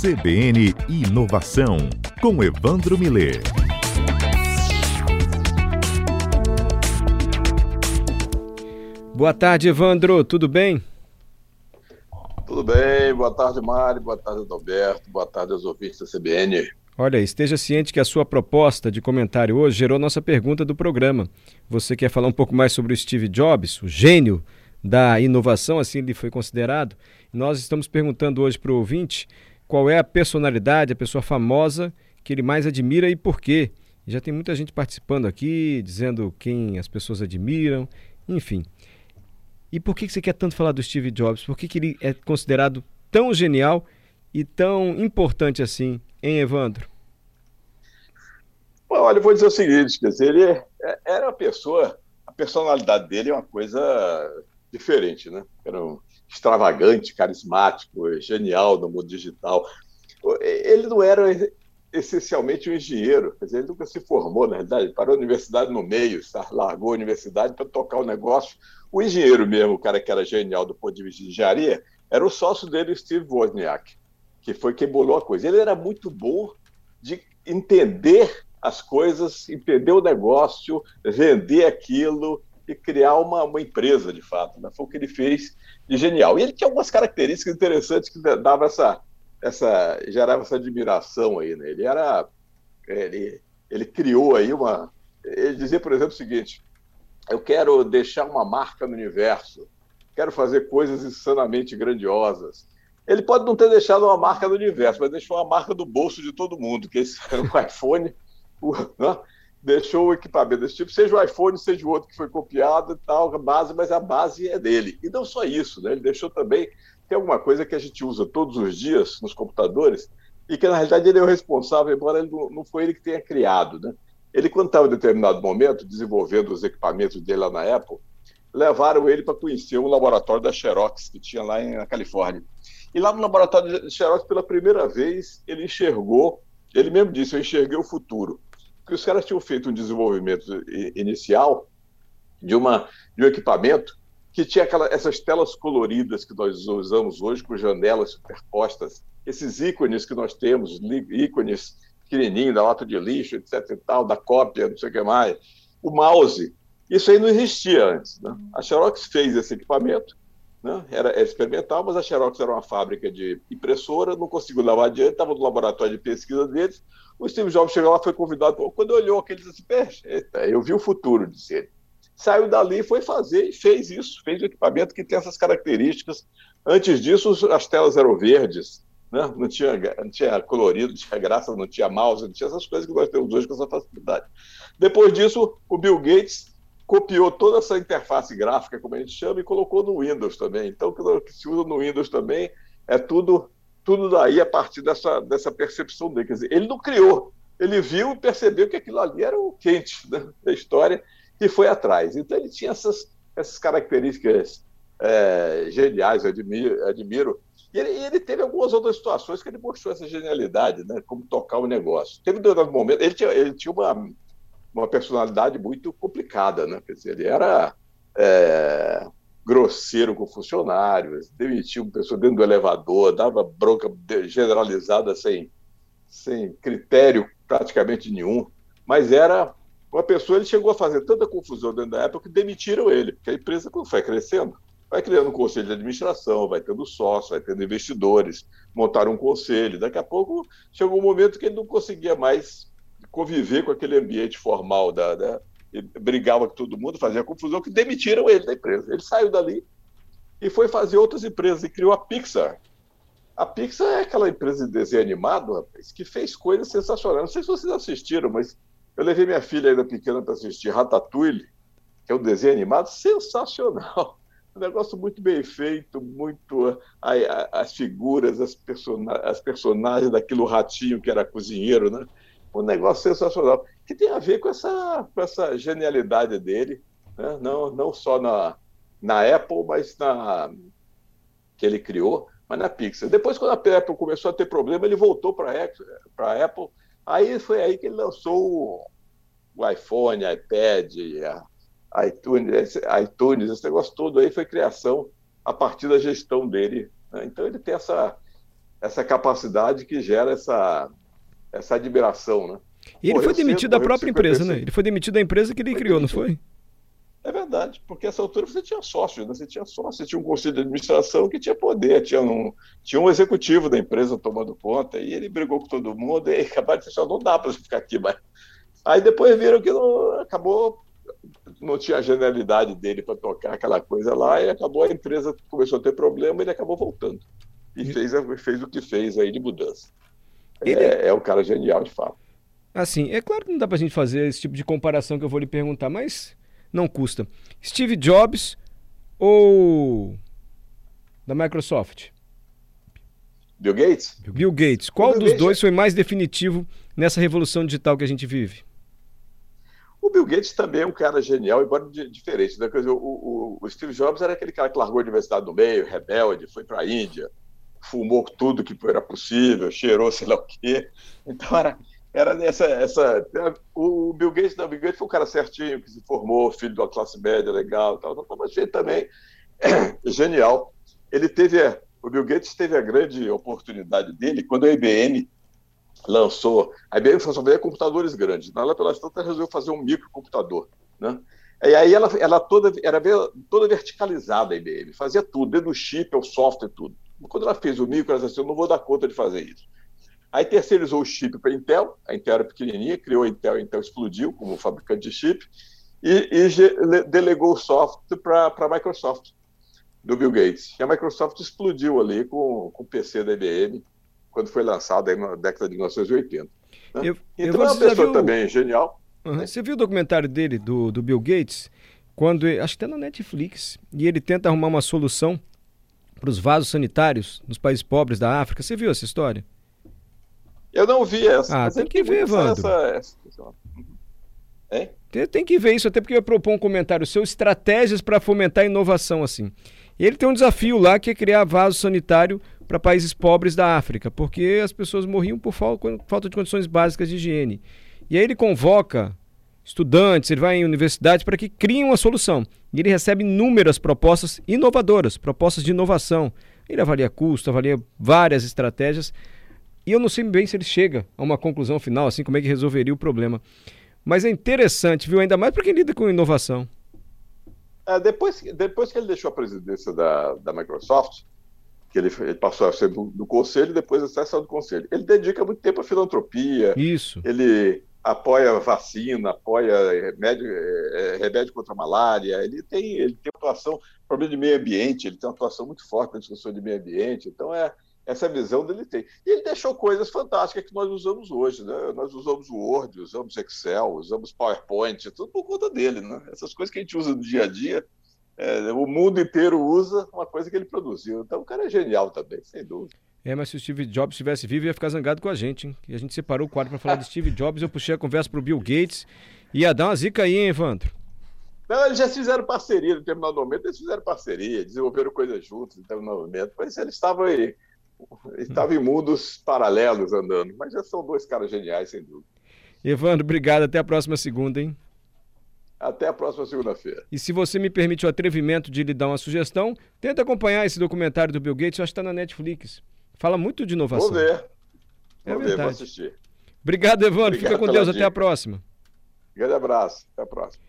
CBN Inovação, com Evandro Miller. Boa tarde, Evandro, tudo bem? Tudo bem, boa tarde, Mário, boa tarde, Adalberto, boa tarde aos ouvintes da CBN. Olha, esteja ciente que a sua proposta de comentário hoje gerou nossa pergunta do programa. Você quer falar um pouco mais sobre o Steve Jobs, o gênio da inovação, assim ele foi considerado? Nós estamos perguntando hoje para o ouvinte qual é a personalidade, a pessoa famosa que ele mais admira e por quê. Já tem muita gente participando aqui, dizendo quem as pessoas admiram, enfim. E por que você quer tanto falar do Steve Jobs? Por que, que ele é considerado tão genial e tão importante assim, hein, Evandro? Bom, olha, eu vou dizer o seguinte, quer dizer, ele é, era uma pessoa, a personalidade dele é uma coisa diferente, né? Era um extravagante, carismático, genial no mundo digital. Ele não era essencialmente um engenheiro, quer dizer, ele nunca se formou, na realidade, ele parou a universidade no meio, largou a universidade para tocar o negócio. O engenheiro mesmo, o cara que era genial do ponto de vista de engenharia, era o sócio dele, Steve Wozniak, que foi quem bolou a coisa. Ele era muito bom de entender as coisas, entender o negócio, vender aquilo, e criar uma, uma empresa, de fato. Né? Foi o que ele fez de genial. E ele tinha algumas características interessantes que dava essa, essa gerava essa admiração aí. Né? Ele era, ele, ele criou aí uma, ele dizia, por exemplo, o seguinte: eu quero deixar uma marca no universo, quero fazer coisas insanamente grandiosas. Ele pode não ter deixado uma marca no universo, mas deixou uma marca do bolso de todo mundo, que esse o iPhone, o, né? Deixou o equipamento desse tipo, seja o iPhone, seja o outro que foi copiado e tal, a base, mas a base é dele. E não só isso, né? ele deixou também, tem alguma coisa que a gente usa todos os dias nos computadores, e que na realidade ele é o responsável, embora ele não, não foi ele que tenha criado. Né? Ele, quando estava em determinado momento desenvolvendo os equipamentos dele lá na Apple, levaram ele para conhecer um laboratório da Xerox que tinha lá em, na Califórnia. E lá no laboratório da Xerox, pela primeira vez, ele enxergou, ele mesmo disse, eu enxerguei o futuro que os caras tinham feito um desenvolvimento inicial de, uma, de um equipamento que tinha aquela, essas telas coloridas que nós usamos hoje, com janelas superpostas, esses ícones que nós temos, ícones pequenininhos da lata de lixo, etc e tal, da cópia, não sei o que mais, o mouse, isso aí não existia antes. Né? A Xerox fez esse equipamento, né? era, era experimental, mas a Xerox era uma fábrica de impressora, não conseguiu levar adiante, estava no laboratório de pesquisa deles, o Steve Jobs chegou lá, foi convidado. Quando olhou aquele, disse assim: eu vi o futuro, disse ele. Saiu dali, foi fazer e fez isso. Fez o equipamento que tem essas características. Antes disso, as telas eram verdes, né? não, tinha, não tinha colorido, não tinha graça, não tinha mouse, não tinha essas coisas que nós temos hoje com essa facilidade. Depois disso, o Bill Gates copiou toda essa interface gráfica, como a gente chama, e colocou no Windows também. Então, o que se usa no Windows também é tudo tudo daí a partir dessa, dessa percepção dele. Quer dizer, ele não criou, ele viu e percebeu que aquilo ali era o quente né, da história e foi atrás. Então ele tinha essas, essas características é, geniais, eu admiro. admiro. E ele, ele, teve algumas outras situações que ele mostrou essa genialidade, né, como tocar o negócio. Teve um momento, ele tinha, ele tinha uma, uma personalidade muito complicada, né? Quer dizer, ele era é, grosseiro com funcionários, demitia uma pessoa dentro do elevador, dava bronca generalizada sem, sem critério praticamente nenhum, mas era uma pessoa, ele chegou a fazer tanta confusão dentro da época que demitiram ele, porque a empresa, quando foi crescendo, vai criando um conselho de administração, vai tendo sócio, vai tendo investidores, montaram um conselho. Daqui a pouco chegou um momento que ele não conseguia mais conviver com aquele ambiente formal da, da, brigava com todo mundo, fazia confusão, que demitiram ele da empresa. Ele saiu dali e foi fazer outras empresas e criou a Pixar. A Pixar é aquela empresa de desenho animado, rapaz, que fez coisas sensacionais. Não sei se vocês assistiram, mas eu levei minha filha ainda pequena para assistir Ratatouille, que é um desenho animado sensacional. Um negócio muito bem feito, muito. as figuras, as, persona, as personagens daquilo ratinho que era cozinheiro, né? Um negócio sensacional que tem a ver com essa, com essa genialidade dele, né? não, não só na, na Apple, mas na que ele criou, mas na Pixar. Depois, quando a Apple começou a ter problema, ele voltou para a Apple. Aí foi aí que ele lançou o iPhone, iPad, a iTunes, esse, iTunes, esse negócio todo aí foi criação a partir da gestão dele. Né? Então ele tem essa essa capacidade que gera essa, essa admiração, né? E ele foi demitido da própria empresa, né? Ele foi demitido da empresa que ele foi criou, demitido. não foi? É verdade, porque essa altura você tinha sócio, né? você tinha sócio, você tinha um conselho de administração que tinha poder, tinha um, tinha um executivo da empresa tomando conta, e ele brigou com todo mundo, e acabaram de dizer, não dá para ficar aqui, mas... Aí depois viram que não, acabou, não tinha a genialidade dele para tocar aquela coisa lá, e acabou a empresa, começou a ter problema, e ele acabou voltando. E fez, fez o que fez aí de mudança. Ele... É, é um cara genial, de fato. Assim, é claro que não dá para a gente fazer esse tipo de comparação que eu vou lhe perguntar, mas não custa. Steve Jobs ou da Microsoft? Bill Gates? Bill Gates. Qual Bill dos Gates dois é... foi mais definitivo nessa revolução digital que a gente vive? O Bill Gates também é um cara genial, embora diferente. Né? Dizer, o, o, o, Steve Jobs era aquele cara que largou a universidade no meio, rebelde, foi para a Índia, fumou tudo que era possível, cheirou sei lá o quê. Então era, era essa, essa. O Bill Gates, não, Bill Gates foi um cara certinho, que se formou, filho de uma classe média legal, tal, tal, mas ele também genial. Ele teve, o Bill Gates teve a grande oportunidade dele quando a IBM lançou. A IBM só fazia computadores grandes. Ela, pelas tantas, resolveu fazer um microcomputador, né? E aí ela, ela toda, era toda verticalizada a IBM, fazia tudo, desde o chip ao software, tudo. Quando ela fez o micro, ela disse assim, eu não vou dar conta de fazer isso. Aí terceirizou o chip para a Intel, a Intel era pequenininha, criou a Intel, a Intel explodiu como fabricante de chip, e, e delegou o software para a Microsoft, do Bill Gates. E a Microsoft explodiu ali com, com o PC da IBM, quando foi lançado aí na década de 1980. Né? Eu, então eu é uma pessoa viu... também genial. Uhum. Né? Você viu o documentário dele, do, do Bill Gates, quando acho que está na Netflix, e ele tenta arrumar uma solução para os vasos sanitários nos países pobres da África. Você viu essa história? Eu não vi essa. Ah, tem que ver, Evandro. Essa? Tem, tem, que ver isso, até porque eu propor um comentário seu, estratégias para fomentar a inovação assim. Ele tem um desafio lá que é criar vaso sanitário para países pobres da África, porque as pessoas morriam por falta de condições básicas de higiene. E aí ele convoca estudantes, ele vai em universidades para que criem uma solução. E ele recebe inúmeras propostas inovadoras, propostas de inovação. Ele avalia custo, avalia várias estratégias e eu não sei bem se ele chega a uma conclusão final, assim, como é que resolveria o problema. Mas é interessante, viu? Ainda mais para quem lida com inovação. É, depois, depois que ele deixou a presidência da, da Microsoft, que ele, ele passou a ser do, do conselho, depois acessa do conselho. Ele dedica muito tempo à filantropia. Isso. Ele apoia vacina, apoia remédio, é, remédio contra a malária. Ele tem, ele tem atuação, problema de meio ambiente, ele tem uma atuação muito forte na discussão de meio ambiente. Então é, essa visão dele tem. E ele deixou coisas fantásticas que nós usamos hoje, né? Nós usamos Word, usamos Excel, usamos PowerPoint, tudo por conta dele, né? Essas coisas que a gente usa no dia a dia, é, o mundo inteiro usa uma coisa que ele produziu. Então o cara é genial também, sem dúvida. É, mas se o Steve Jobs estivesse vivo, ia ficar zangado com a gente, hein? E a gente separou o quadro para falar de Steve Jobs, eu puxei a conversa pro Bill Gates. Ia dar uma zica aí, hein, Evandro? Não, eles já fizeram parceria no determinado momento, eles fizeram parceria, desenvolveram coisas juntos no determinado momento, mas eles estavam aí estava em mundos paralelos andando. Mas já são dois caras geniais, sem dúvida. Evandro, obrigado. Até a próxima segunda, hein? Até a próxima segunda-feira. E se você me permite o atrevimento de lhe dar uma sugestão, tenta acompanhar esse documentário do Bill Gates, eu acho que está na Netflix. Fala muito de inovação. Vou ver. É vou verdade. ver, vou assistir. Obrigado, Evandro. Obrigado Fica com Deus. Dica. Até a próxima. Grande abraço. Até a próxima.